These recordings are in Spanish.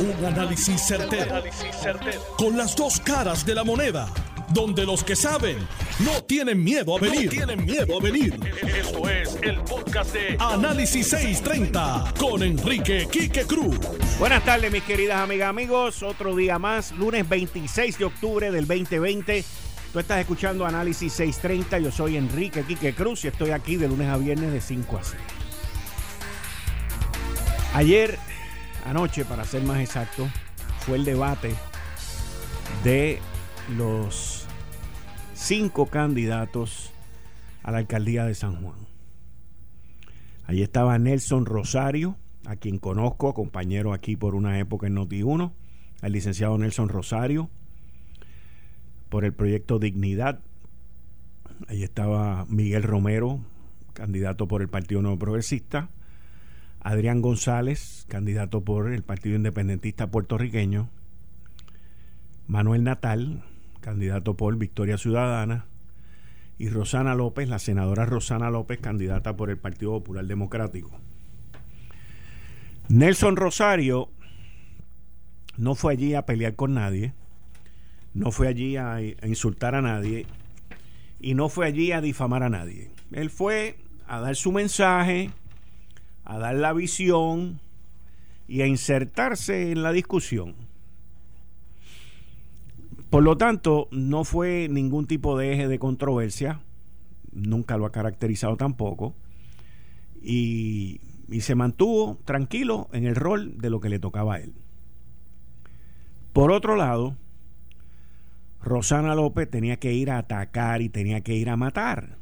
Un análisis certero, Con las dos caras de la moneda. Donde los que saben no tienen miedo a venir. tienen miedo a venir. Esto es el podcast de Análisis 630 con Enrique Quique Cruz. Buenas tardes, mis queridas amigas, amigos. Otro día más, lunes 26 de octubre del 2020. Tú estás escuchando Análisis 630. Yo soy Enrique Quique Cruz y estoy aquí de lunes a viernes de 5 a 6. Ayer, anoche, para ser más exacto, fue el debate de los cinco candidatos a la alcaldía de San Juan. Allí estaba Nelson Rosario, a quien conozco, compañero aquí por una época en Noti1, al licenciado Nelson Rosario, por el proyecto Dignidad. Allí estaba Miguel Romero, candidato por el Partido Nuevo Progresista. Adrián González, candidato por el Partido Independentista puertorriqueño. Manuel Natal, candidato por Victoria Ciudadana, y Rosana López, la senadora Rosana López, candidata por el Partido Popular Democrático. Nelson Rosario no fue allí a pelear con nadie, no fue allí a, insultar a nadie y no fue allí a difamar a nadie. Él fue a dar su mensaje, a dar la visión y a insertarse en la discusión. Por lo tanto, no fue ningún tipo de eje de controversia, nunca lo ha caracterizado tampoco, y, se mantuvo tranquilo en el rol de lo que le tocaba a él. Por otro lado, Rosana López tenía que ir a atacar y tenía que ir a matar.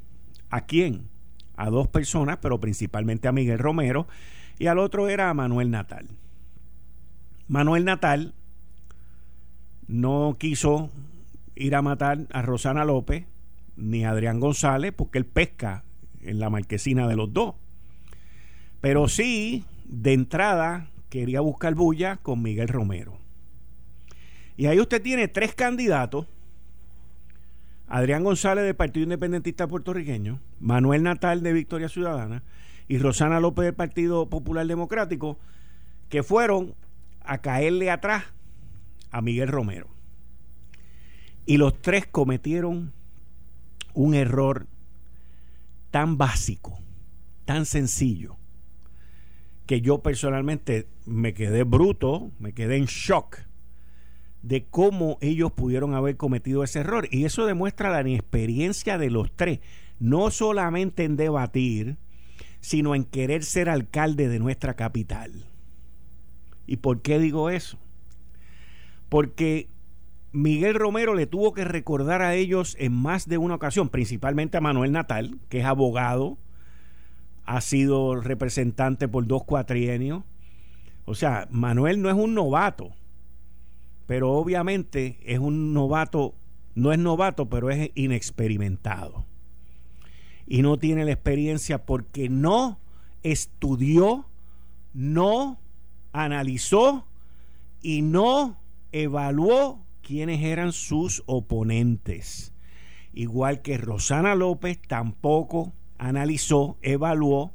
¿A quién? A dos personas, pero principalmente a Miguel Romero, y al otro era a Manuel Natal. Manuel Natal no quiso ir a matar a Rosana López ni a Adrián González porque él pesca en la marquesina de los dos. Pero sí, de entrada, quería buscar bulla con Miguel Romero. Y ahí usted tiene tres candidatos. Adrián González del Partido Independentista Puertorriqueño, Manuel Natal de Victoria Ciudadana y Rosana López del Partido Popular Democrático, que fueron a caerle atrás a Miguel Romero. Y los tres cometieron un error tan básico, tan sencillo, que yo personalmente me quedé bruto, me quedé en shock de cómo ellos pudieron haber cometido ese error. Y eso demuestra la inexperiencia de los tres, no solamente en debatir, sino en querer ser alcalde de nuestra capital. ¿Y por qué digo eso? porque Miguel Romero le tuvo que recordar a ellos en más de una ocasión, principalmente a Manuel Natal, que es abogado, ha sido representante por dos cuatrienios. O sea, Manuel no es un novato, pero obviamente es un novato, no es novato, pero es inexperimentado. Y no tiene la experiencia porque no estudió, no analizó y no evaluó quiénes eran sus oponentes. Igual que Rosana López tampoco analizó, evaluó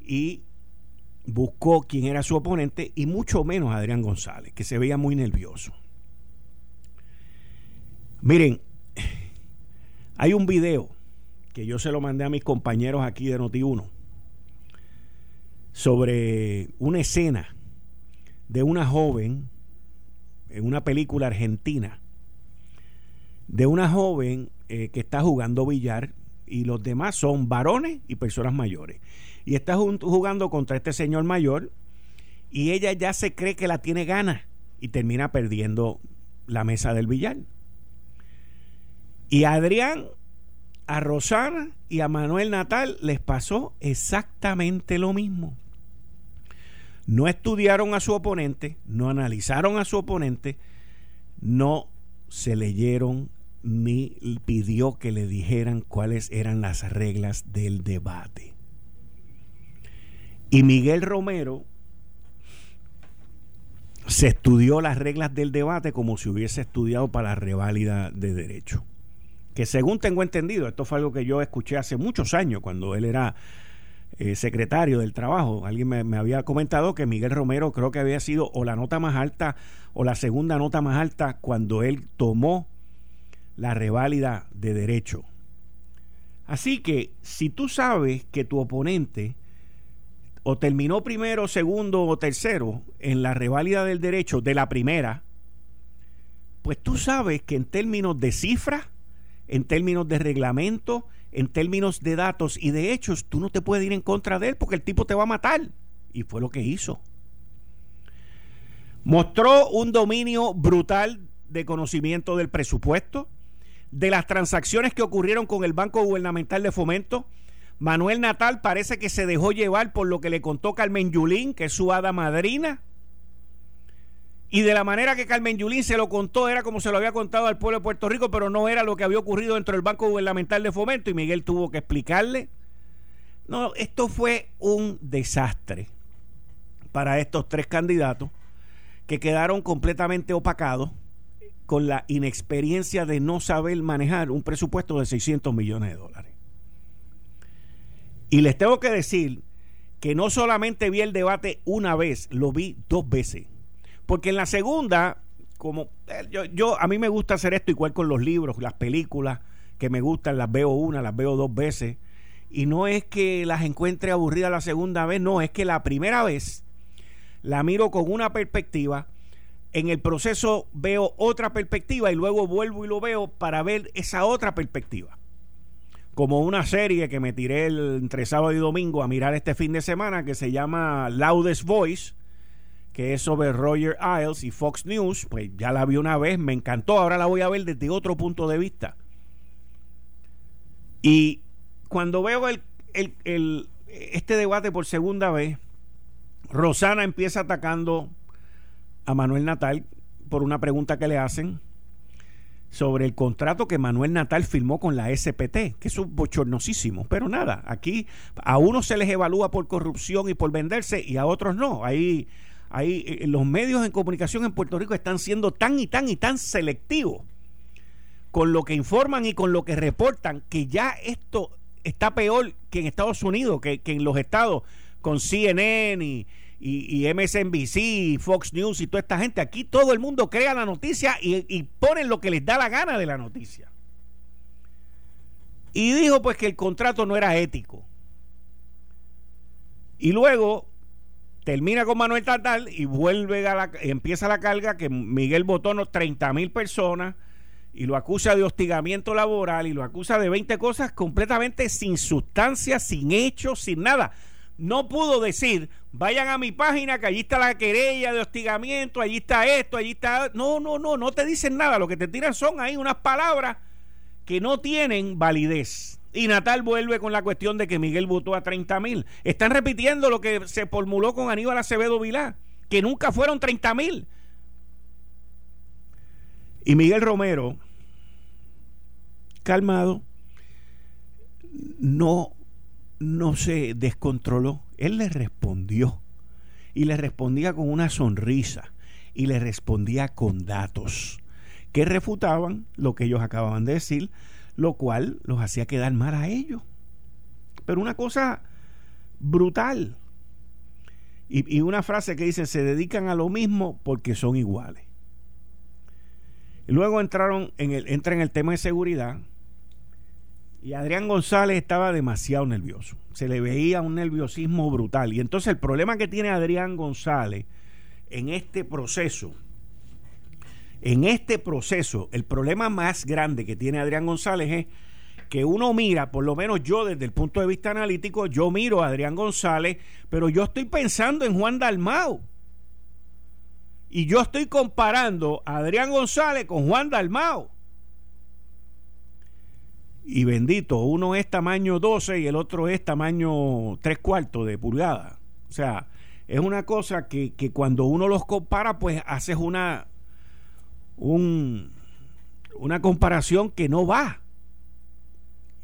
y buscó quién era su oponente y mucho menos Adrián González, que se veía muy nervioso. Miren, hay un video que yo se lo mandé a mis compañeros aquí de Noti1 sobre una escena de una joven en una película argentina de una joven eh, que está jugando billar y los demás son varones y personas mayores. Y está jugando contra este señor mayor y ella ya se cree que la tiene gana y termina perdiendo la mesa del billar. Y a Adrián, a Rosana y a Manuel Natal les pasó exactamente lo mismo no estudiaron a su oponente, no analizaron a su oponente, no se leyeron ni pidió que le dijeran cuáles eran las reglas del debate. Y Miguel Romero se estudió las reglas del debate como si hubiese estudiado para la reválida de derecho. Que según tengo entendido, esto fue algo que yo escuché hace muchos años cuando él era eh, secretario del trabajo. Alguien me, había comentado que Miguel Romero creo que había sido o la nota más alta o la segunda nota más alta cuando él tomó la reválida de derecho. Así que si tú sabes que tu oponente o terminó primero, segundo o tercero en la reválida del derecho de la primera, pues tú sabes que en términos de cifra, en términos de reglamento, en términos de datos y de hechos, tú no te puedes ir en contra de él porque el tipo te va a matar. Y fue lo que hizo. Mostró un dominio brutal de conocimiento del presupuesto, de las transacciones que ocurrieron con el Banco Gubernamental de Fomento. Manuel Natal parece que se dejó llevar por lo que le contó Carmen Yulín, que es su hada madrina. Y de la manera que Carmen Yulín se lo contó, era como se lo había contado al pueblo de Puerto Rico, pero no era lo que había ocurrido dentro del Banco Gubernamental de Fomento. Y Miguel tuvo que explicarle. No, esto fue un desastre para estos tres candidatos que quedaron completamente opacados con la inexperiencia de no saber manejar un presupuesto de 600 millones de dólares. Y les tengo que decir que no solamente vi el debate una vez, lo vi dos veces. Porque en la segunda, como eh, yo, yo a mí me gusta hacer esto igual con los libros, las películas que me gustan, las veo una, las veo dos veces. Y no es que las encuentre aburridas la segunda vez, no, es que la primera vez la miro con una perspectiva en el proceso veo otra perspectiva y luego vuelvo y lo veo para ver esa otra perspectiva. Como una serie que me tiré el, entre sábado y domingo a mirar este fin de semana que se llama Loudest Voice, que es sobre Roger Ailes y Fox News, pues ya la vi una vez, me encantó, ahora la voy a ver desde otro punto de vista. Y cuando veo este debate por segunda vez, Rosana empieza atacando a Manuel Natal por una pregunta que le hacen sobre el contrato que Manuel Natal firmó con la SPT, que es un bochornosísimo. Pero nada, aquí a unos se les evalúa por corrupción y por venderse y a otros no. Ahí, ahí eh, los medios de comunicación en Puerto Rico están siendo tan y tan y tan selectivos con lo que informan y con lo que reportan, que ya esto está peor que en Estados Unidos, que, que en los estados con CNN y, y, MSNBC, Fox News y toda esta gente. Aquí todo el mundo crea la noticia y, ponen lo que les da la gana de la noticia. Y dijo pues que el contrato no era ético. Y luego termina con Manuel Tatal y vuelve a la, empieza la carga que Miguel votó 30 mil personas y lo acusa de hostigamiento laboral y lo acusa de 20 cosas completamente sin sustancia, sin hechos, sin nada no pudo decir, vayan a mi página que allí está la querella de hostigamiento, allí está esto, allí está... No, no, no, no te dicen nada, lo que te tiran son ahí unas palabras que no tienen validez. Y Natal vuelve con la cuestión de que Miguel votó a 30 mil. Están repitiendo lo que se formuló con Aníbal Acevedo Vilá, que nunca fueron 30 mil. Y Miguel Romero, calmado, no no se descontroló. Él le respondió. Y le respondía con una sonrisa. Y le respondía con datos que refutaban lo que ellos acababan de decir, lo cual los hacía quedar mal a ellos. Pero una cosa brutal. Y, una frase que dice, se dedican a lo mismo porque son iguales. Y luego entraron en el, entra en el tema de seguridad y Adrián González estaba demasiado nervioso. Se le veía un nerviosismo brutal. Y entonces el problema que tiene Adrián González en este proceso, en este proceso, el problema más grande que tiene Adrián González es que uno mira, por lo menos yo desde el punto de vista analítico, yo miro a Adrián González, pero yo estoy pensando en Juan Dalmau. Y yo estoy comparando a Adrián González con Juan Dalmau y bendito, uno es tamaño 12 y el otro es tamaño 3 cuartos de pulgada. O sea, es una cosa que, cuando uno los compara, pues haces una, un, una comparación que no va.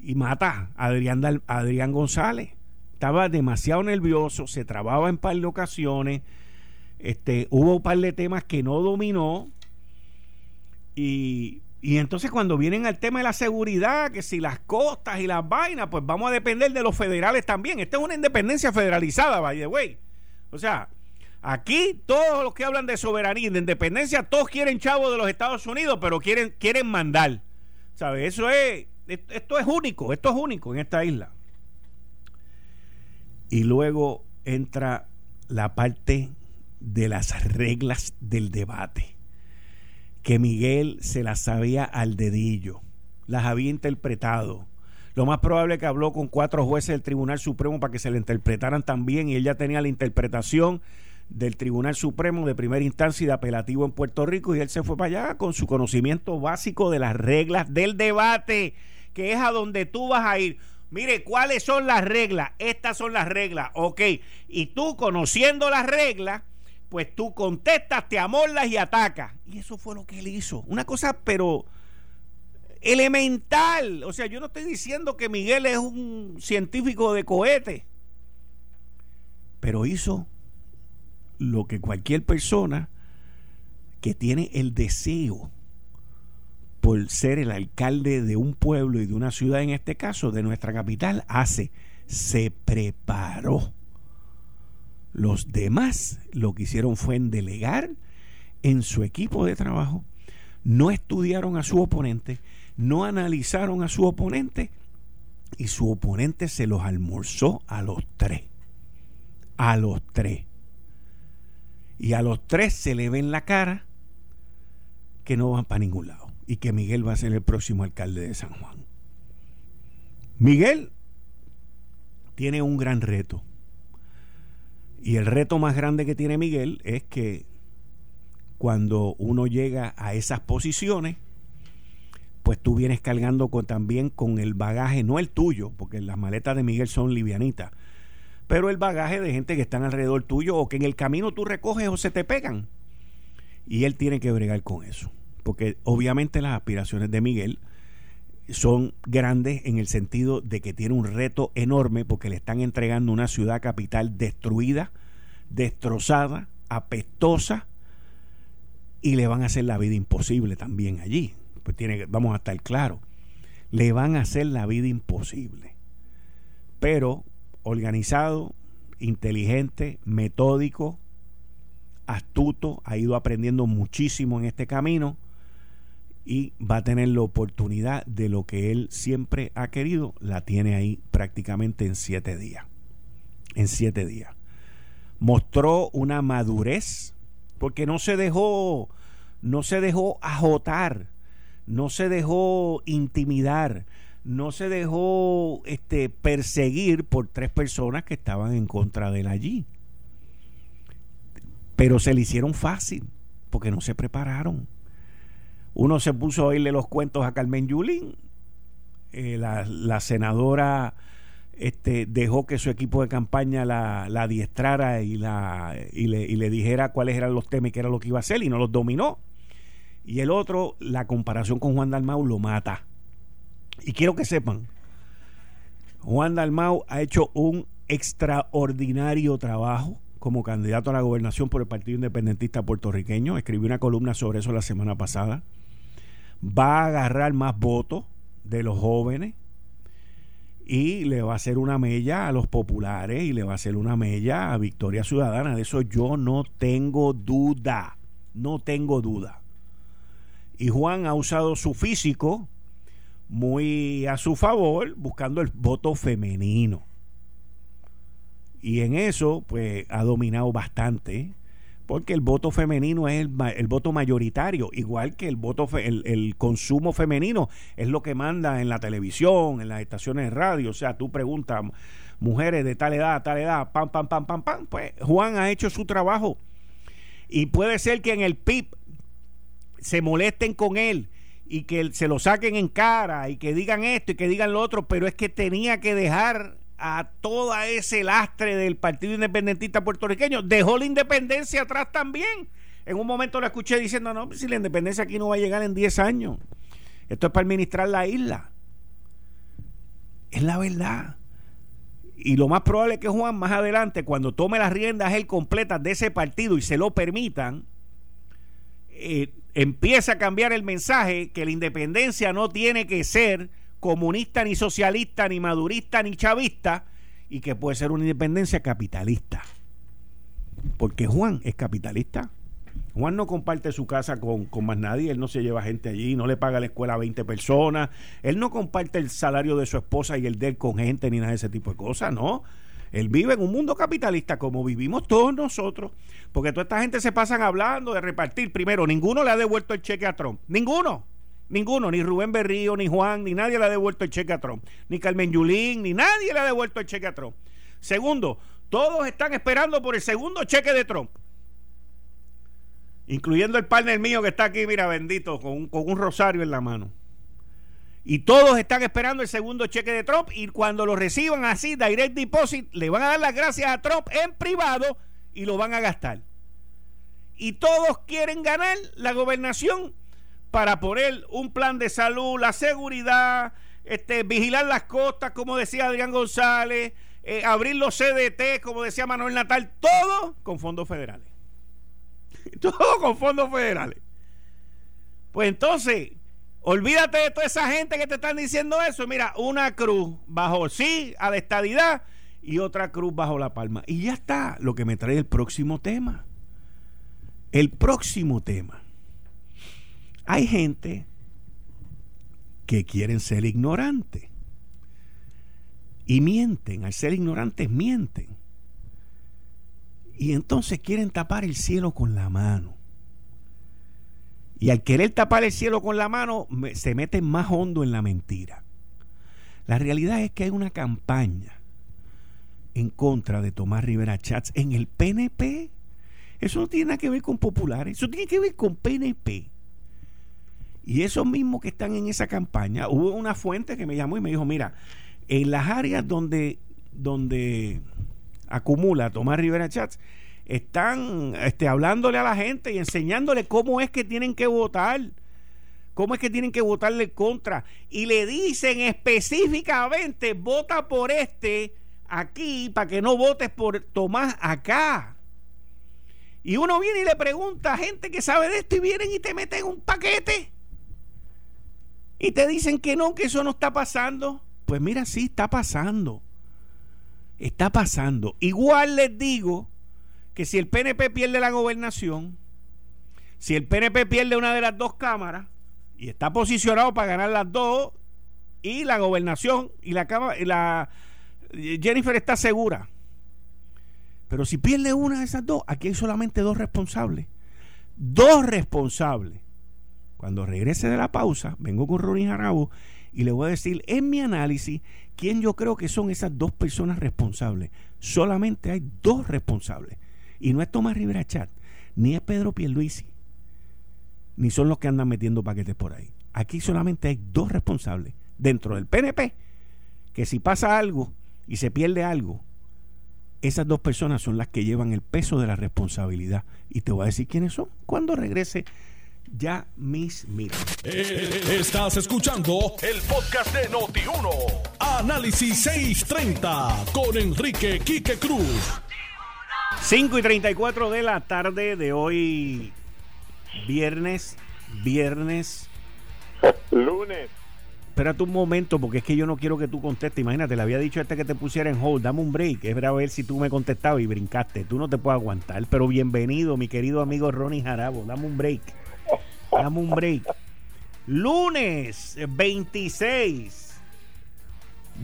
Y mata a Adrián, Adrián González. Estaba demasiado nervioso, se trababa en par de ocasiones, este, hubo un par de temas que no dominó y Y entonces cuando vienen al tema de la seguridad, que si las costas y las vainas, pues vamos a depender de los federales también. Esta es una independencia federalizada, by the way. O sea, aquí todos los que hablan de soberanía y de independencia, todos quieren chavo de los Estados Unidos, pero quieren, quieren mandar. ¿Sabes? Eso es, esto es único, esto es único en esta isla. Y luego entra la parte de las reglas del debate, que Miguel se las sabía al dedillo, las había interpretado. Lo más probable es que habló con cuatro jueces del Tribunal Supremo para que se le interpretaran también y él ya tenía la interpretación del Tribunal Supremo de primera instancia y de apelativo en Puerto Rico y él se fue para allá con su conocimiento básico de las reglas del debate, que es a donde tú vas a ir. Mire, ¿cuáles son las reglas? Estas son las reglas, ok. Y tú conociendo las reglas, pues tú contestas, te amorlas y atacas. Y eso fue lo que él hizo. Una cosa, pero elemental. O sea, yo no estoy diciendo que Miguel es un científico de cohete, pero hizo lo que cualquier persona que tiene el deseo por ser el alcalde de un pueblo y de una ciudad, en este caso de nuestra capital, hace. Se preparó. Los demás lo que hicieron fue delegar en su equipo de trabajo, no estudiaron a su oponente, no analizaron a su oponente y su oponente se los almorzó a los tres. A los tres. Y a los tres se le ve en la cara que no van para ningún lado y que Miguel va a ser el próximo alcalde de San Juan. Miguel tiene un gran reto. Y el reto más grande que tiene Miguel es que cuando uno llega a esas posiciones, pues tú vienes cargando con, también con el bagaje, no el tuyo, porque las maletas de Miguel son livianitas, pero el bagaje de gente que están alrededor tuyo o que en el camino tú recoges o se te pegan. Y él tiene que bregar con eso porque obviamente las aspiraciones de Miguel son grandes en el sentido de que tiene un reto enorme porque le están entregando una ciudad capital destruida, destrozada, apestosa y le van a hacer la vida imposible también allí. Pues tiene, vamos a estar claros, le van a hacer la vida imposible. Pero organizado, inteligente, metódico, astuto, ha ido aprendiendo muchísimo en este camino y va a tener la oportunidad de lo que él siempre ha querido, la tiene ahí prácticamente en siete días. En siete días. Mostró una madurez porque no se dejó, no se dejó ajotar, no se dejó intimidar, no se dejó este, perseguir por tres personas que estaban en contra de él allí. Pero se le hicieron fácil porque no se prepararon uno se puso a oírle los cuentos a Carmen Yulín. Eh, la, senadora este, dejó que su equipo de campaña la, la adiestrara y, la, y, le, y le dijera cuáles eran los temas y qué era lo que iba a hacer y no los dominó. Y el otro, la comparación con Juan Dalmau lo mata. Y quiero que sepan, Juan Dalmau ha hecho un extraordinario trabajo como candidato a la gobernación por el Partido Independentista puertorriqueño. Escribí una columna sobre eso la semana pasada va a agarrar más votos de los jóvenes y le va a hacer una mella a los populares y le va a hacer una mella a Victoria Ciudadana. De eso yo no tengo duda, no tengo duda. Y Juan ha usado su físico muy a su favor, buscando el voto femenino. Y en eso, pues, ha dominado bastante porque el voto femenino es el, voto mayoritario, igual que el voto el, consumo femenino es lo que manda en la televisión, en las estaciones de radio, o sea, tú preguntas mujeres de tal edad, tal edad, pam pam pam pam pam, pues Juan ha hecho su trabajo. Y puede ser que en el PIB se molesten con él y que se lo saquen en cara y que digan esto y que digan lo otro, pero es que tenía que dejar a todo ese lastre del Partido Independentista puertorriqueño. Dejó la independencia atrás también. En un momento lo escuché diciendo, no, si la independencia aquí no va a llegar en 10 años. Esto es para administrar la isla. Es la verdad. Y lo más probable es que Juan más adelante, cuando tome las riendas él completas de ese partido y se lo permitan, eh, empieza a cambiar el mensaje que la independencia no tiene que ser comunista, ni socialista, ni madurista, ni chavista, y que puede ser una independencia capitalista. Porque Juan es capitalista. Juan no comparte su casa con, más nadie, él no se lleva gente allí, no le paga la escuela a 20 personas, él no comparte el salario de su esposa y el de él con gente ni nada de ese tipo de cosas, no. Él vive en un mundo capitalista como vivimos todos nosotros, porque toda esta gente se pasan hablando de repartir. Primero, ninguno le ha devuelto el cheque a Trump, ninguno, ninguno, ni Rubén Berrío, ni Juan, ni nadie le ha devuelto el cheque a Trump, ni Carmen Yulín, ni nadie le ha devuelto el cheque a Trump. Segundo, todos están esperando por el segundo cheque de Trump incluyendo el partner mío que está aquí, mira, bendito, con un, rosario en la mano. Y todos están esperando el segundo cheque de Trump y cuando lo reciban así, direct deposit, le van a dar las gracias a Trump en privado y lo van a gastar. Y todos quieren ganar la gobernación para poner un plan de salud, la seguridad, este, vigilar las costas, como decía Adrián González, eh, abrir los CDT, como decía Manuel Natal, todo con fondos federales. Todo con fondos federales. Pues entonces, olvídate de toda esa gente que te están diciendo eso. Mira, una cruz bajo sí a la estadidad y otra cruz bajo la palma. Y ya está lo que me trae el próximo tema. El próximo tema. Hay gente que quieren ser ignorantes. Y mienten. Al ser ignorantes, mienten. Y entonces quieren tapar el cielo con la mano. Y al querer tapar el cielo con la mano, se meten más hondo en la mentira. La realidad es que hay una campaña en contra de Tomás Rivera Chats en el PNP. Eso no tiene nada que ver con populares, eso tiene que ver con PNP. Y esos mismos que están en esa campaña, hubo una fuente que me llamó y me dijo, mira, en las áreas donde, donde acumula Tomás Rivera Chats, están este, hablándole a la gente y enseñándole cómo es que tienen que votar, cómo es que tienen que votarle contra. Y le dicen específicamente, vota por este aquí para que no votes por Tomás acá. Y uno viene y le pregunta a gente que sabe de esto y vienen y te meten un paquete. Y te dicen que no, que eso no está pasando. Pues mira, sí está pasando está pasando. Igual les digo que si el PNP pierde la gobernación, si el PNP pierde una de las dos cámaras y está posicionado para ganar las dos y la gobernación y la cámara, la Jennifer está segura. Pero si pierde una de esas dos, aquí hay solamente dos responsables. Dos responsables. Cuando regrese de la pausa, vengo con Ronnie Jarabo y le voy a decir en mi análisis quién yo creo que son esas dos personas responsables. Solamente hay dos responsables. Y no es Tomás Rivera Chat, ni es Pedro Pierluisi, ni son los que andan metiendo paquetes por ahí. Aquí solamente hay dos responsables dentro del PNP, que si pasa algo y se pierde algo, esas dos personas son las que llevan el peso de la responsabilidad. Y te voy a decir quiénes son cuando regrese ya mis mil. Eh, estás escuchando el podcast de Noti1. Análisis 630 con Enrique Quique Cruz. 5 y 34 de la tarde de hoy, viernes, viernes. Lunes. Espérate un momento, porque es que yo no quiero que tú contestes. Imagínate, le había dicho a este que te pusiera en hold. Dame un break. Es para ver si tú me contestabas y brincaste. Tú no te puedes aguantar. Pero bienvenido, mi querido amigo Ronnie Jarabo. Dame un break. Dame un break. Lunes 26.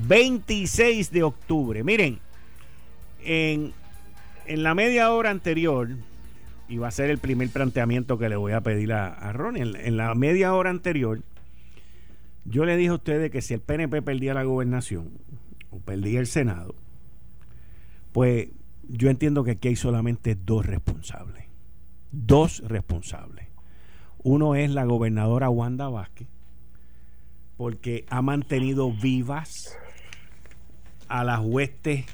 26 de octubre. Miren, en, en la media hora anterior, y va a ser el primer planteamiento que le voy a pedir a, Ronnie, en, en, la media hora anterior, yo le dije a ustedes que si el PNP perdía la gobernación o perdía el Senado, pues yo entiendo que aquí hay solamente dos responsables. Dos responsables. Uno es la gobernadora Wanda Vázquez, porque ha mantenido vivas a las huestes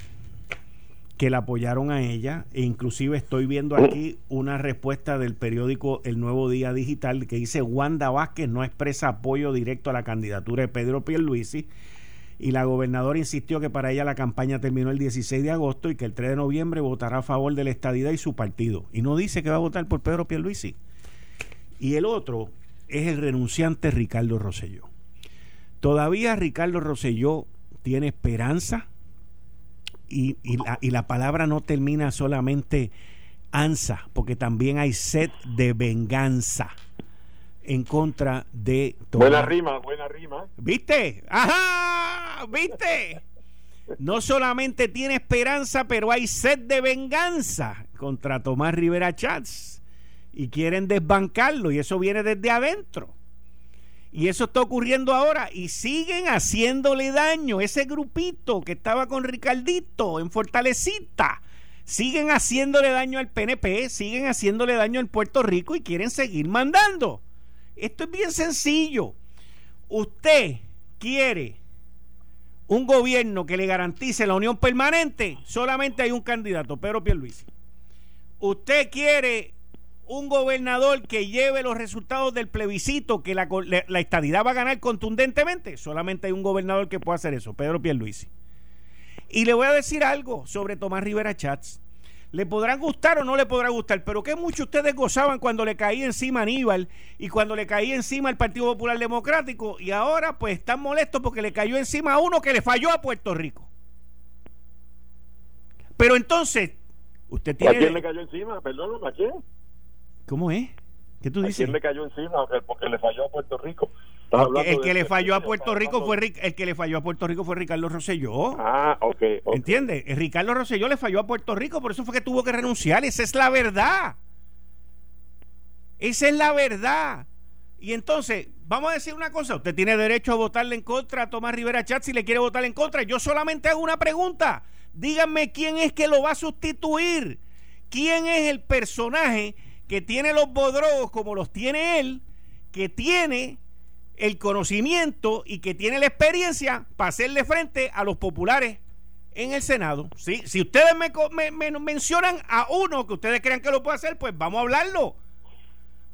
que la apoyaron a ella. E inclusive estoy viendo aquí una respuesta del periódico El Nuevo Día Digital que dice Wanda Vázquez no expresa apoyo directo a la candidatura de Pedro Pierluisi y la gobernadora insistió que para ella la campaña terminó el 16 de agosto y que el 3 de noviembre votará a favor de la estadidad y su partido. Y no dice que va a votar por Pedro Pierluisi y el otro es el renunciante Ricardo Rosselló. Todavía Ricardo Rosselló tiene esperanza y, la, y la palabra no termina solamente ansa, porque también hay sed de venganza en contra de Buena rima, buena rima. ¿Viste? ¡Ajá! ¿Viste? No solamente tiene esperanza, pero hay sed de venganza contra Tomás Rivera Chats. Y quieren desbancarlo, y eso viene desde adentro. Y eso está ocurriendo ahora y siguen haciéndole daño. Ese grupito que estaba con Ricardito en Fortalecita, siguen haciéndole daño al PNP, siguen haciéndole daño al Puerto Rico y quieren seguir mandando. Esto es bien sencillo. Usted quiere un gobierno que le garantice la unión permanente, solamente hay un candidato, Pedro Pierluisi. Usted quiere un gobernador que lleve los resultados del plebiscito, que la, la, estadidad va a ganar contundentemente, solamente hay un gobernador que puede hacer eso, Pedro Pierluisi. Y le voy a decir algo sobre Tomás Rivera Chats. Le podrán gustar o no le podrá gustar, pero que muchos ustedes gozaban cuando le caía encima Aníbal y cuando le caía encima el Partido Popular Democrático y ahora pues están molestos porque le cayó encima a uno que le falló a Puerto Rico. Pero entonces, usted tiene... ¿A quién le cayó encima? Perdón, ¿a quién? ¿Cómo es? ¿Qué tú dices? ¿A quién le cayó encima? Porque le falló a Puerto Rico. El que le falló a Puerto Rico fue el que le falló a Puerto Rico fue Ricardo Rosselló. Ah, ok. okay. ¿Entiendes? Ricardo Rosselló le falló a Puerto Rico, por eso fue que tuvo que renunciar. Esa es la verdad. Esa es la verdad. Y entonces, vamos a decir una cosa, usted tiene derecho a votarle en contra a Tomás Rivera Chat si le quiere votar en contra. Yo solamente hago una pregunta. Díganme quién es que lo va a sustituir. ¿Quién es el personaje que tiene los bodrogos como los tiene él, que tiene el conocimiento y que tiene la experiencia para hacerle frente a los populares en el Senado. ¿sí? Si ustedes me, mencionan a uno que ustedes crean que lo puede hacer, pues vamos a hablarlo.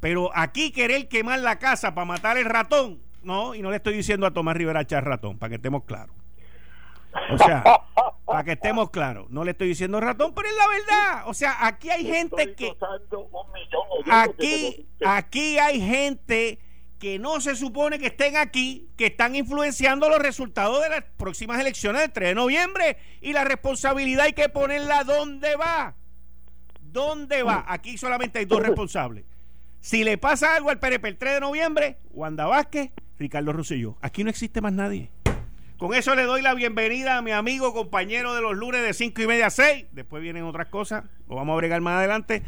Pero aquí querer quemar la casa para matar el ratón, no, y no le estoy diciendo a Tomás Rivera echar ratón, para que estemos claros. O sea, para que estemos claros, no le estoy diciendo ratón, pero es la verdad. O sea, aquí hay gente que... Aquí, aquí hay gente que no se supone que estén aquí, que están influenciando los resultados de las próximas elecciones del 3 de noviembre y la responsabilidad hay que ponerla donde va. ¿Dónde va? Aquí solamente hay dos responsables. Si le pasa algo al PRP el 3 de noviembre, Wanda Vázquez, Ricardo Rosselló. Aquí no existe más nadie. Con eso le doy la bienvenida a mi amigo, compañero de los lunes de 5 y media a 6. Después vienen otras cosas, lo vamos a bregar más adelante.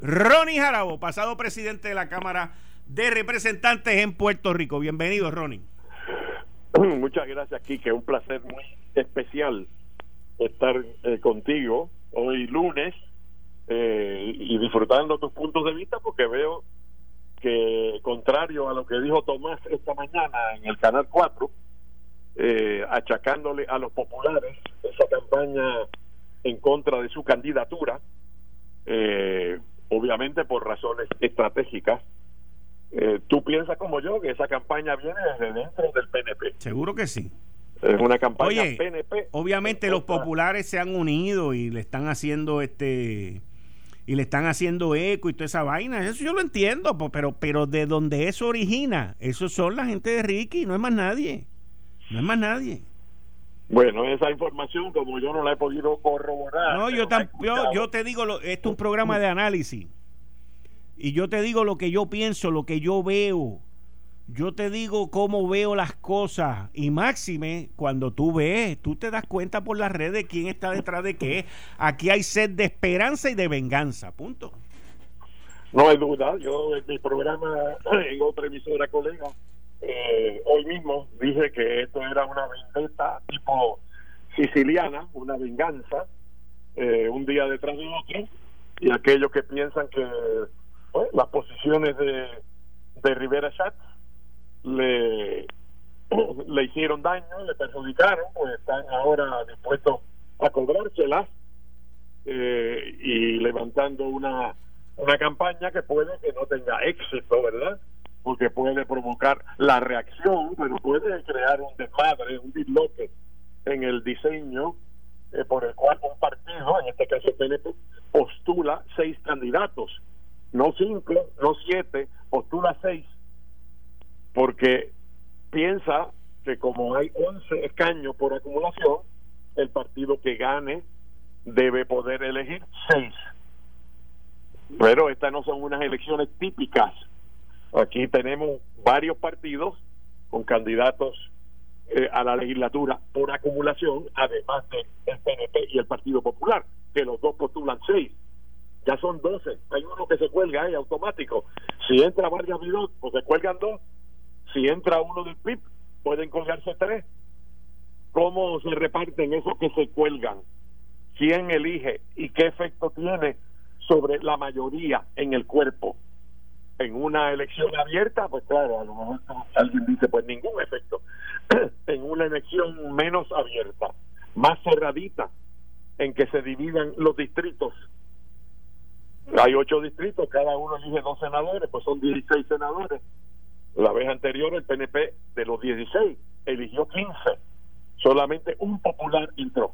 Ronnie Jarabo, pasado presidente de la Cámara de Representantes en Puerto Rico. Bienvenido, Ronnie. Muchas gracias, Kike. Un placer muy especial estar eh, contigo hoy lunes eh, y disfrutando tus puntos de vista porque veo que, contrario a lo que dijo Tomás esta mañana en el Canal 4, eh, achacándole a los populares esa campaña en contra de su candidatura, obviamente por razones estratégicas, eh, ¿Tú piensas como yo que esa campaña viene desde dentro del PNP? Seguro que sí. Es una campaña PNP. Obviamente los populares se han unido y le están haciendo este y le están haciendo eco y toda esa vaina. Eso yo lo entiendo, pero pero de donde eso origina, eso son la gente de Ricky, no es más nadie. No es más nadie. Bueno, esa información como yo no la he podido corroborar. No, yo, yo, yo, te digo, esto es un programa de análisis. Y yo te digo lo que yo pienso, lo que yo veo. Yo te digo cómo veo las cosas. Y máxime, cuando tú ves, tú te das cuenta por las redes quién está detrás de qué. Aquí hay sed de esperanza y de venganza. Punto. No hay duda. Yo en mi programa, en otra emisora colega, eh, hoy mismo dije que esto era una vendetta tipo siciliana, una venganza, eh, un día detrás de otro. Y aquellos que piensan que pues, las posiciones de, de Rivera Schatz le, le hicieron daño, le perjudicaron, pues están ahora dispuestos a cobrárselas eh, y levantando una, una campaña que puede que no tenga éxito, ¿verdad? Porque puede provocar la reacción, pero puede crear un desmadre, un disloque en el diseño eh, por el cual un partido, en este caso PNP, postula seis candidatos no cinco, no siete, postula seis, porque piensa que como hay 11 escaños por acumulación, el partido que gane debe poder elegir seis. Pero estas no son unas elecciones típicas. Aquí tenemos varios partidos con candidatos eh, a la legislatura por acumulación, además del PNP y el Partido Popular, que los dos postulan seis. Ya son doce. Hay uno que se cuelga ahí automático. Si entra Vargas Vidal, pues se cuelgan dos. Si entra uno del PIB, pueden colgarse tres. ¿Cómo se reparten esos que se cuelgan? ¿Quién elige y qué efecto tiene sobre la mayoría en el cuerpo? En una elección abierta, pues claro, a lo mejor alguien dice, pues ningún efecto. en una elección menos abierta, más cerradita, en que se dividan los distritos. Hay ocho distritos, cada uno elige dos senadores, pues son 16 senadores. La vez anterior el PNP de los 16 eligió 15. Solamente un popular entró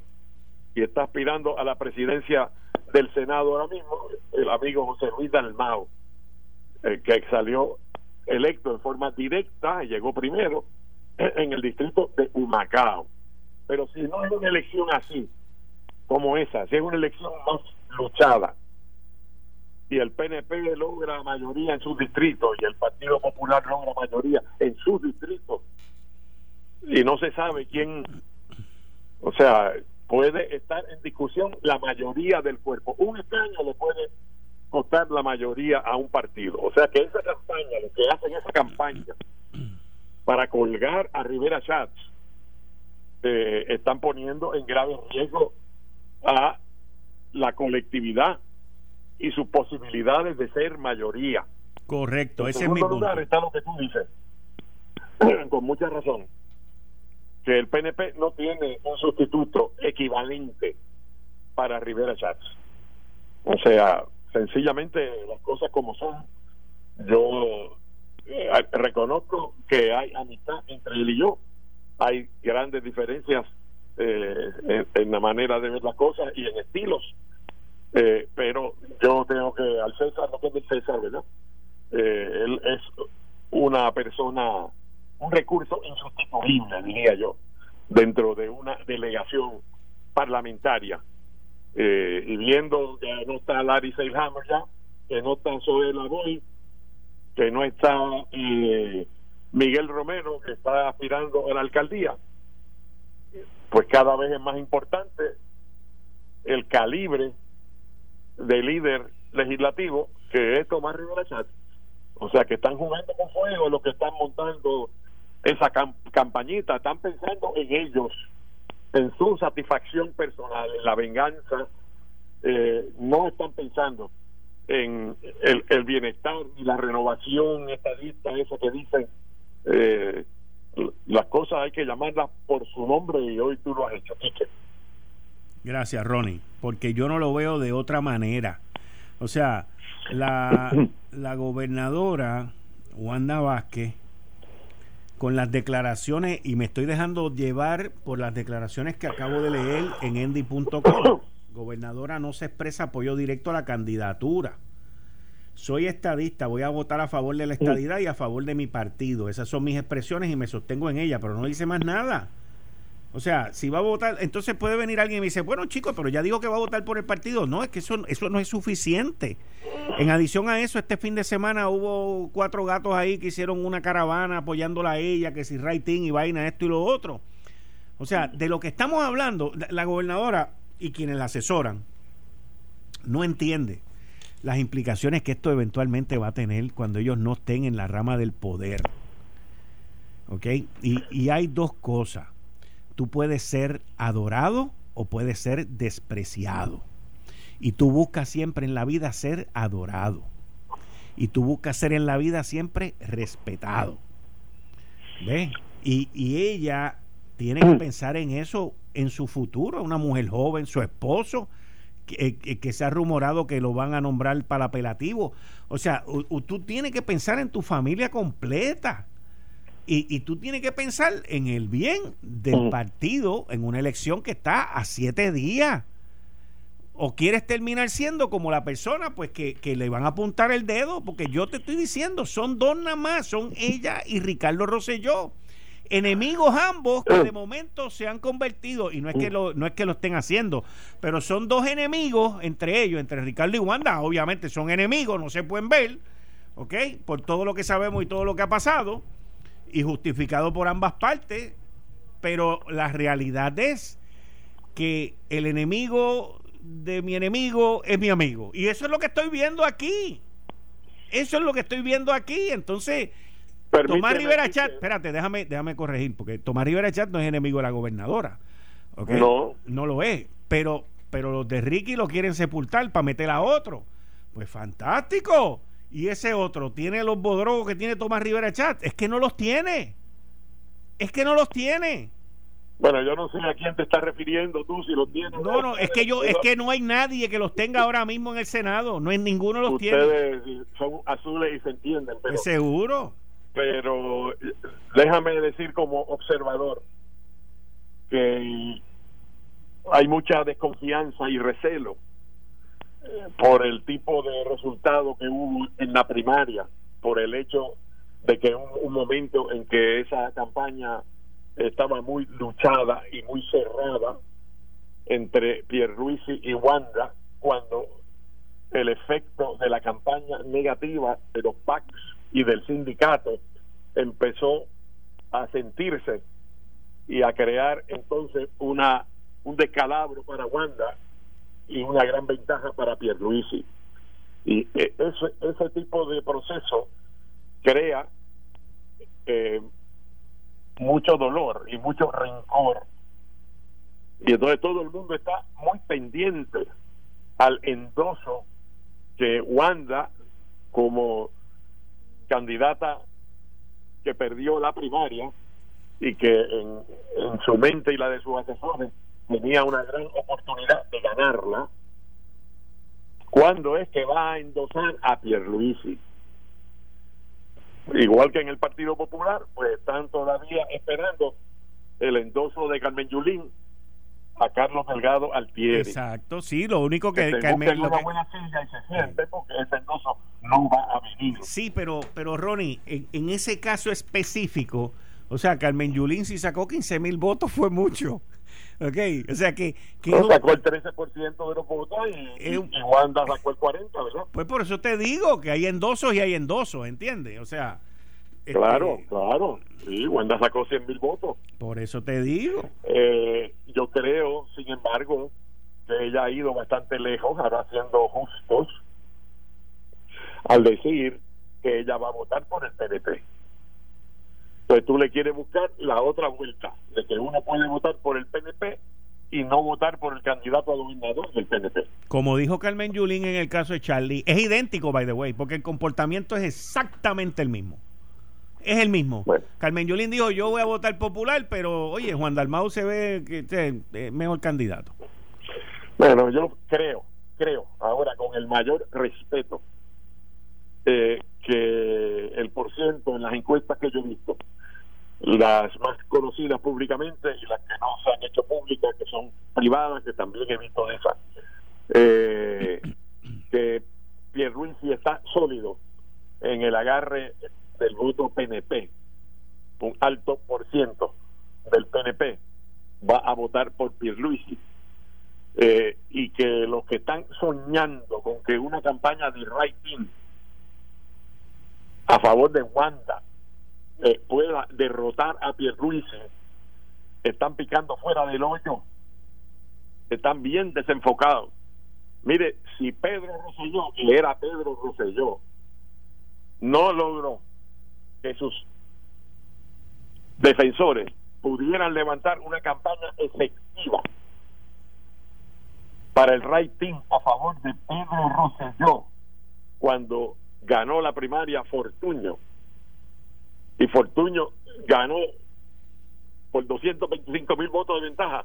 y está aspirando a la presidencia del Senado ahora mismo, el amigo José Luis Dalmao, que salió electo en forma directa y llegó primero en el distrito de Humacao. Pero si no es una elección así, como esa, si es una elección más luchada, y el PNP logra mayoría en sus distritos y el Partido Popular logra mayoría en sus distritos, y no se sabe quién, o sea, puede estar en discusión la mayoría del cuerpo. Un escaño le puede costar la mayoría a un partido. O sea que esa campaña, lo que hacen esa campaña para colgar a Rivera Chats, eh, están poniendo en grave riesgo a la colectividad y sus posibilidades de ser mayoría. Correcto, ese es mi punto. lugar está lo que tú dices, con mucha razón, que el PNP no tiene un sustituto equivalente para Rivera Chats. O sea, sencillamente las cosas como son. Yo eh, reconozco que hay amistad entre él y yo. Hay grandes diferencias eh, en, la manera de ver las cosas y en estilos. Eh, pero yo tengo que al César no que es César, ¿verdad? él es una persona, un recurso insustituible, diría yo, dentro de una delegación parlamentaria. Y viendo que no está Larry Seilhammer ya, que no está Zoe Boy, que no está eh, Miguel Romero, que está aspirando a la alcaldía, pues cada vez es más importante el calibre de líder legislativo que es Tomás Rivera Chat. O sea, que están jugando con fuego los que están montando esa campañita, están pensando en ellos, en su satisfacción personal, en la venganza, eh, no están pensando en el, bienestar y la renovación estadista, eso que dicen, eh, las cosas hay que llamarlas por su nombre y hoy tú lo has hecho, Gracias, Ronnie, porque yo no lo veo de otra manera. O sea, la, la gobernadora Wanda Vázquez, con las declaraciones, y me estoy dejando llevar por las declaraciones que acabo de leer en endy.com gobernadora no se expresa apoyo directo a la candidatura. Soy estadista, voy a votar a favor de la estadidad y a favor de mi partido. Esas son mis expresiones y me sostengo en ellas, pero no dice más nada. O sea, si va a votar, entonces puede venir alguien y me dice, bueno chicos, pero ya digo que va a votar por el partido. No, es que eso, eso no es suficiente. En adición a eso, este fin de semana hubo cuatro gatos ahí que hicieron una caravana apoyándola a ella, que si writing y vaina, esto y lo otro. O sea, de lo que estamos hablando, la gobernadora y quienes la asesoran no entiende las implicaciones que esto eventualmente va a tener cuando ellos no estén en la rama del poder. ¿Ok? Y hay dos cosas. Tú puedes ser adorado o puedes ser despreciado. Y tú buscas siempre en la vida ser adorado. Y tú buscas ser en la vida siempre respetado. ¿Ve? Y, y ella tiene que pensar en eso en su futuro, una mujer joven, su esposo, que, que, se ha rumorado que lo van a nombrar para apelativo. O sea, tú tienes que pensar en tu familia completa. Y, y, tú tienes que pensar en el bien del partido en una elección que está a siete días. ¿O quieres terminar siendo como la persona pues que, que, le van a apuntar el dedo? Porque yo te estoy diciendo, son dos nada más, son ella y Ricardo Rosselló. Enemigos ambos que de momento se han convertido, y no es que lo, no es que lo estén haciendo, pero son dos enemigos entre ellos, entre Ricardo y Wanda, obviamente son enemigos, no se pueden ver, ¿ok? Por todo lo que sabemos y todo lo que ha pasado, y justificado por ambas partes, pero la realidad es que el enemigo de mi enemigo es mi amigo. Y eso es lo que estoy viendo aquí. Eso es lo que estoy viendo aquí. Entonces, Tomás Rivera Chat, espérate, déjame, déjame corregir, porque Tomás Rivera Chat no es enemigo de la gobernadora. No. No lo es. Pero, pero los de Ricky lo quieren sepultar para meter a otro. Pues fantástico. Y ese otro tiene los bodrogos que tiene Tomás Rivera Chat. Es que no los tiene. Es que no los tiene. Bueno, yo no sé a quién te estás refiriendo tú, si los tienes. No, no, es que yo, es que no hay nadie que los tenga ahora mismo en el Senado. No hay ninguno los tiene. Ustedes son azules y se entienden. Pero, seguro. Pero déjame decir como observador que hay mucha desconfianza y recelo por el tipo de resultado que hubo en la primaria, por el hecho de que un, un momento en que esa campaña estaba muy luchada y muy cerrada entre Pierluisi y Wanda cuando el efecto de la campaña negativa de los PACs y del sindicato empezó a sentirse y a crear entonces una un descalabro para Wanda y una gran ventaja para Pierluisi. Y eh, ese, ese tipo de proceso crea eh, mucho dolor y mucho rencor. Y entonces todo el mundo está muy pendiente al endoso que Wanda, como candidata que perdió la primaria y que en, en su mente y la de sus asesores tenía una gran oportunidad de ganarla, cuando es que va a endosar a Pierluisi? Igual que en el Partido Popular, pues están todavía esperando el endoso de Carmen Yulín a Carlos Delgado Altieri. Exacto, sí, lo único que, que Carmen una buena silla y se siente porque ese endoso no va a venir. Sí, pero pero Ronnie, en, en ese caso específico, o sea, Carmen Yulín si sacó 15 mil votos fue mucho. Ok, o sea que... que no, sacó el 13% de los votos y, eh, y, Wanda sacó el 40%, ¿verdad? Pues por eso te digo que hay endosos y hay endosos, ¿entiendes? O sea... Claro, este, claro. Sí, Wanda sacó 100 mil votos. Por eso te digo. Eh, yo creo, sin embargo, que ella ha ido bastante lejos, ahora siendo justos, al decir que ella va a votar por el PNP. Entonces tú le quieres buscar la otra vuelta, de que uno puede votar por el PNP y no votar por el candidato a gobernador del PNP. Como dijo Carmen Yulín en el caso de Charlie, es idéntico, by the way, porque el comportamiento es exactamente el mismo. Es el mismo. Carmen Yulín dijo, yo voy a votar popular, pero oye, Juan Dalmau se ve que es mejor candidato. Bueno, yo creo, creo, ahora con el mayor respeto, eh, que el porciento en las encuestas que yo he visto, las más conocidas públicamente y las que no se han hecho públicas, que son privadas, que también he visto de esas, eh, que Pierluisi está sólido en el agarre del voto PNP, un alto por ciento del PNP va a votar por Pierluisi. Eh, y que los que están soñando con que una campaña de writing a favor de Wanda eh, pueda derrotar a Pierluisi. Están picando fuera del hoyo. Están bien desenfocados. Mire si Pedro Rosselló y era Pedro Rosselló no logró que sus defensores pudieran levantar una campaña efectiva para el rating a favor de Pedro Rosselló cuando ganó la primaria Fortuño y Fortuño ganó por 225 mil votos de ventaja.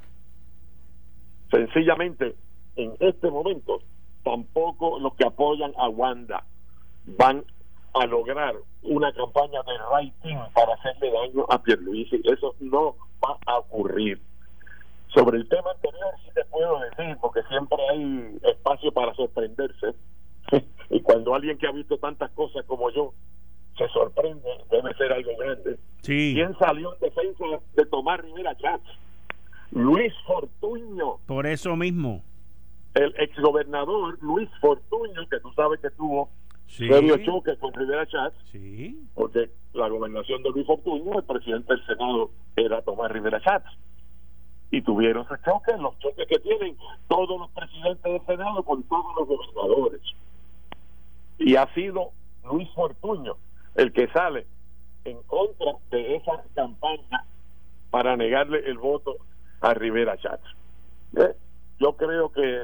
Sencillamente, en este momento, tampoco los que apoyan a Wanda van a lograr una campaña de rating para hacerle daño a Pierluisi. Eso no va a ocurrir. Sobre el tema anterior sí te puedo decir, porque siempre hay espacio para sorprenderse. y cuando alguien que ha visto tantas cosas como yo se sorprende, debe ser algo grande. Sí. ¿Quién salió en defensa de Tomás Rivera Chats? Luis Fortuño. Por eso mismo. El exgobernador Luis Fortuño, que tú sabes que tuvo serio choque con Rivera Chats, sí. porque la gobernación de Luis Fortuño, el presidente del Senado era Tomás Rivera Chats. Y tuvieron ese choque, los choques que tienen todos los presidentes del Senado con todos los gobernadores. Y ha sido Luis Fortuño el que sale en contra de esa campaña para negarle el voto a Rivera Chats. ¿Eh? Yo creo que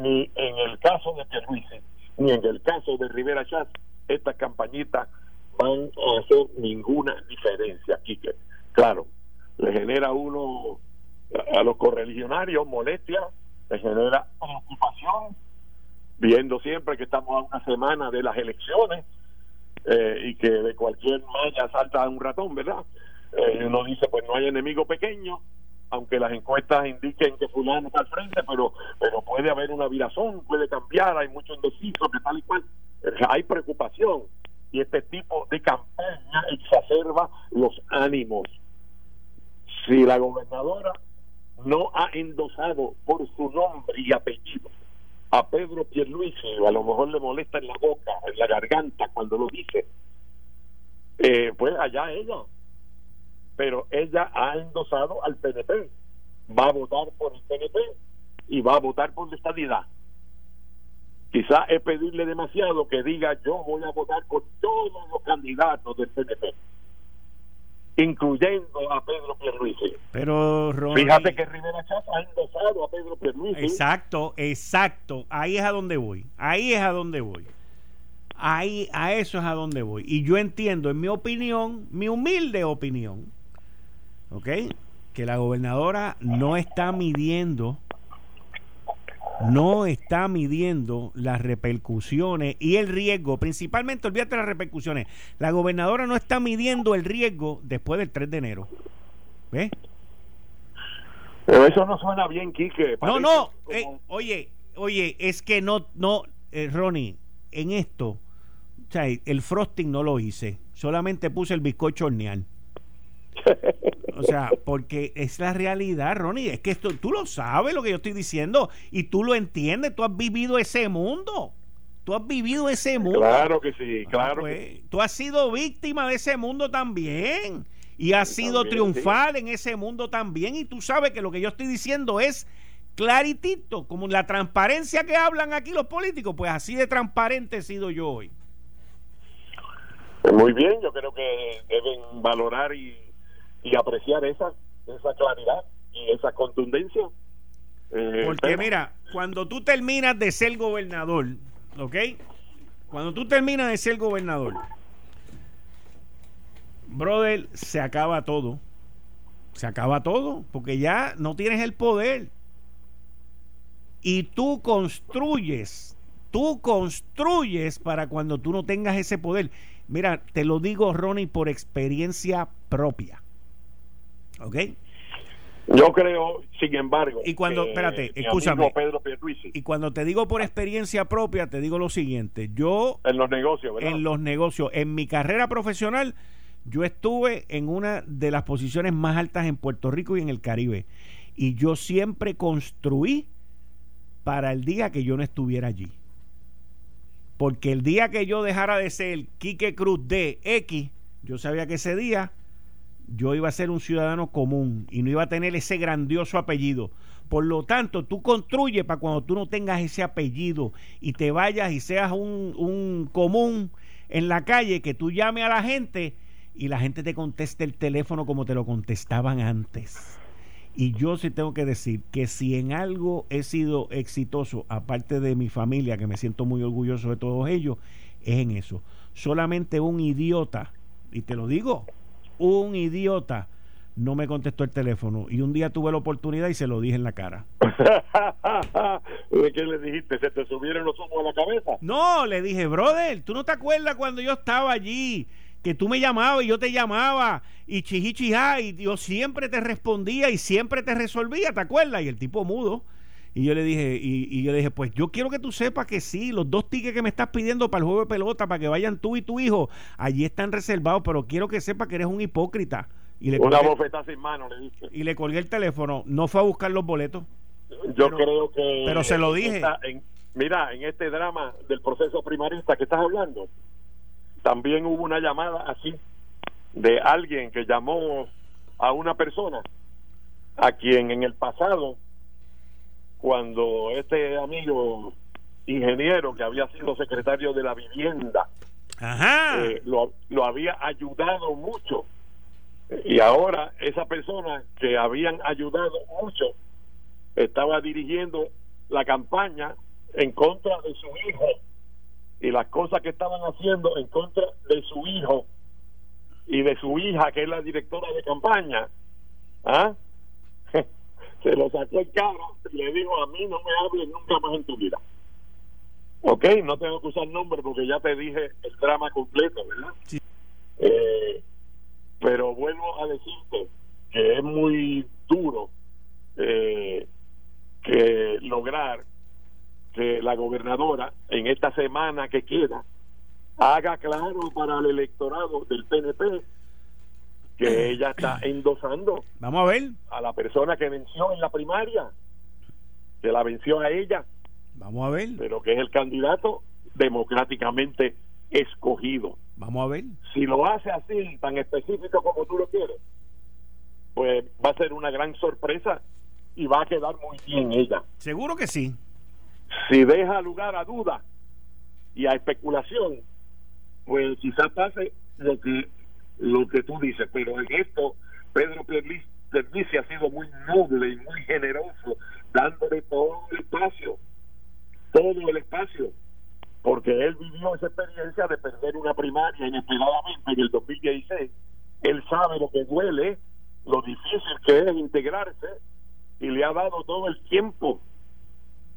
ni en el caso de Pierluisi ni en el caso de Rivera Chats estas campañitas van a hacer ninguna diferencia. Claro, le genera uno a los correligionarios molestia, le genera preocupación, viendo siempre que estamos a una semana de las elecciones eh, y que de cualquier malla salta un ratón, ¿verdad? Eh, uno dice, pues no hay enemigo pequeño, aunque las encuestas indiquen que fulano está al frente, pero pero puede haber una virazón, puede cambiar, hay mucho indeciso, que tal y cual. Eh, hay preocupación y este tipo de campaña exacerba los ánimos. Si la gobernadora no ha endosado por su nombre y apellido a Pedro Pierluisi, a lo mejor le molesta en la boca, en la garganta cuando lo dice, eh, pues allá ella. Pero ella ha endosado al PNP, va a votar por el PNP y va a votar por la estadidad. Quizá es pedirle demasiado que diga yo voy a votar por todos los candidatos del PNP incluyendo a Pedro Pierluisi. Pero fíjate que Rivera Chávez ha endosado a Pedro Pierluisi. Exacto, exacto. Ahí es a donde voy. Ahí es a donde voy. Ahí a eso es a donde voy. Y yo entiendo, en mi opinión, mi humilde opinión, ¿ok? Que la gobernadora no está midiendo no está midiendo las repercusiones y el riesgo, principalmente, olvídate las repercusiones, la gobernadora no está midiendo el riesgo después del 3 de enero. ¿Ves? Pero eso no suena bien, Quique. No, no, eh, oye, oye, es que no, no, eh, Ronnie, en esto, o sea, el frosting no lo hice, solamente puse el bizcocho horneal. O sea, porque es la realidad, Ronnie. Es que esto, tú lo sabes lo que yo estoy diciendo y tú lo entiendes. Tú has vivido ese mundo. Tú has vivido ese mundo. Claro que sí, ah, claro. Pues, tú has sido víctima de ese mundo también. Y has sido triunfal en ese mundo también. Y tú sabes que lo que yo estoy diciendo es claritito, como la transparencia que hablan aquí los políticos. Pues así de transparente he sido yo hoy. Muy bien, yo creo que deben valorar y y apreciar esa, esa claridad y esa contundencia. Eh, Porque mira, cuando tú terminas de ser gobernador, ¿ok? Cuando tú terminas de ser gobernador, brother, se acaba todo. Se acaba todo, porque ya no tienes el poder. Y tú construyes, tú construyes para cuando tú no tengas ese poder. Mira, te lo digo, Ronnie, por experiencia propia. ¿Ok? Yo creo, sin embargo. Y cuando, espérate, escúchame. y cuando te digo por experiencia propia, te digo lo siguiente. Yo. En los negocios, ¿verdad? En los negocios. En mi carrera profesional, yo estuve en una de las posiciones más altas en Puerto Rico y en el Caribe. Y yo siempre construí para el día que yo no estuviera allí. Porque el día que yo dejara de ser Quique Cruz de X, yo sabía que ese día yo iba a ser un ciudadano común y no iba a tener ese grandioso apellido. Por lo tanto, tú construyes para cuando tú no tengas ese apellido y te vayas y seas un, un común en la calle, que tú llames a la gente y la gente te conteste el teléfono como te lo contestaban antes. Y yo sí tengo que decir que si en algo he sido exitoso, aparte de mi familia, que me siento muy orgulloso de todos ellos, es en eso. Solamente un idiota, y te lo digo, un idiota no me contestó el teléfono y un día tuve la oportunidad y se lo dije en la cara. ¿De qué le dijiste? ¿Se te subieron los ojos a la cabeza? No, le dije, brother, ¿tú no te acuerdas cuando yo estaba allí? que tú me llamabas y yo te llamaba y chihichijá y yo siempre te respondía y siempre te resolvía, ¿te acuerdas? Y el tipo mudo. Y yo le dije, y, yo le dije, pues yo quiero que tú sepas que sí, los dos tickets que me estás pidiendo para el juego de pelota, para que vayan tú y tu hijo, allí están reservados, pero quiero que sepas que eres un hipócrita. Y le Una bofeta sin mano, le dije. Y le colgué el teléfono, no fue a buscar los boletos. Yo creo que... Pero se lo dije. mira, en este drama del proceso primarista que estás hablando, también hubo una llamada así de alguien que llamó a una persona a quien en el pasado cuando este amigo ingeniero que había sido secretario de la vivienda eh, lo, lo había ayudado mucho y ahora esa persona que habían ayudado mucho estaba dirigiendo la campaña en contra de su hijo y las cosas que estaban haciendo en contra de su hijo y de su hija que es la directora de campaña ¿ah? Se lo sacó el carro y le dijo a mí no me hables nunca más en tu vida ok no tengo que usar nombre porque ya te dije el drama completo verdad sí. eh, pero vuelvo a decirte que es muy duro eh, que lograr que la gobernadora en esta semana que queda haga claro para el electorado del PNP que ella está endosando vamos a ver. a la persona que venció en la primaria que la venció a ella vamos a ver. pero que es el candidato democráticamente escogido. Vamos a ver. Si lo hace así tan específico como tú lo quieres pues va a ser una gran sorpresa y va a quedar muy bien ella. Seguro que sí. Si deja lugar a duda y a especulación pues quizás pase lo que lo que tú dices, pero en esto Pedro Pierluisi ha sido muy noble y muy generoso, dándole todo el espacio, todo el espacio, porque él vivió esa experiencia de perder una primaria inesperadamente en el 2016. Él sabe lo que duele, lo difícil que es integrarse, y le ha dado todo el tiempo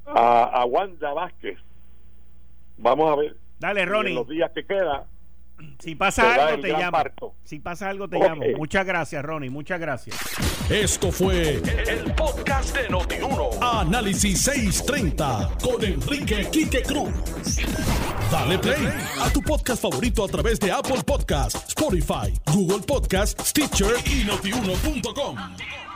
a, a Wanda Vázquez. Vamos a ver. Dale, Ronnie. En los días que queda, si pasa algo, te llamo. Si pasa algo, te llamo. Muchas gracias, Ronnie. Muchas gracias. Esto fue el, podcast de Notiuno. Análisis 630 con Enrique Quique Cruz. Dale play a tu podcast favorito a través de Apple Podcasts, Spotify, Google Podcasts, Stitcher y notiuno.com.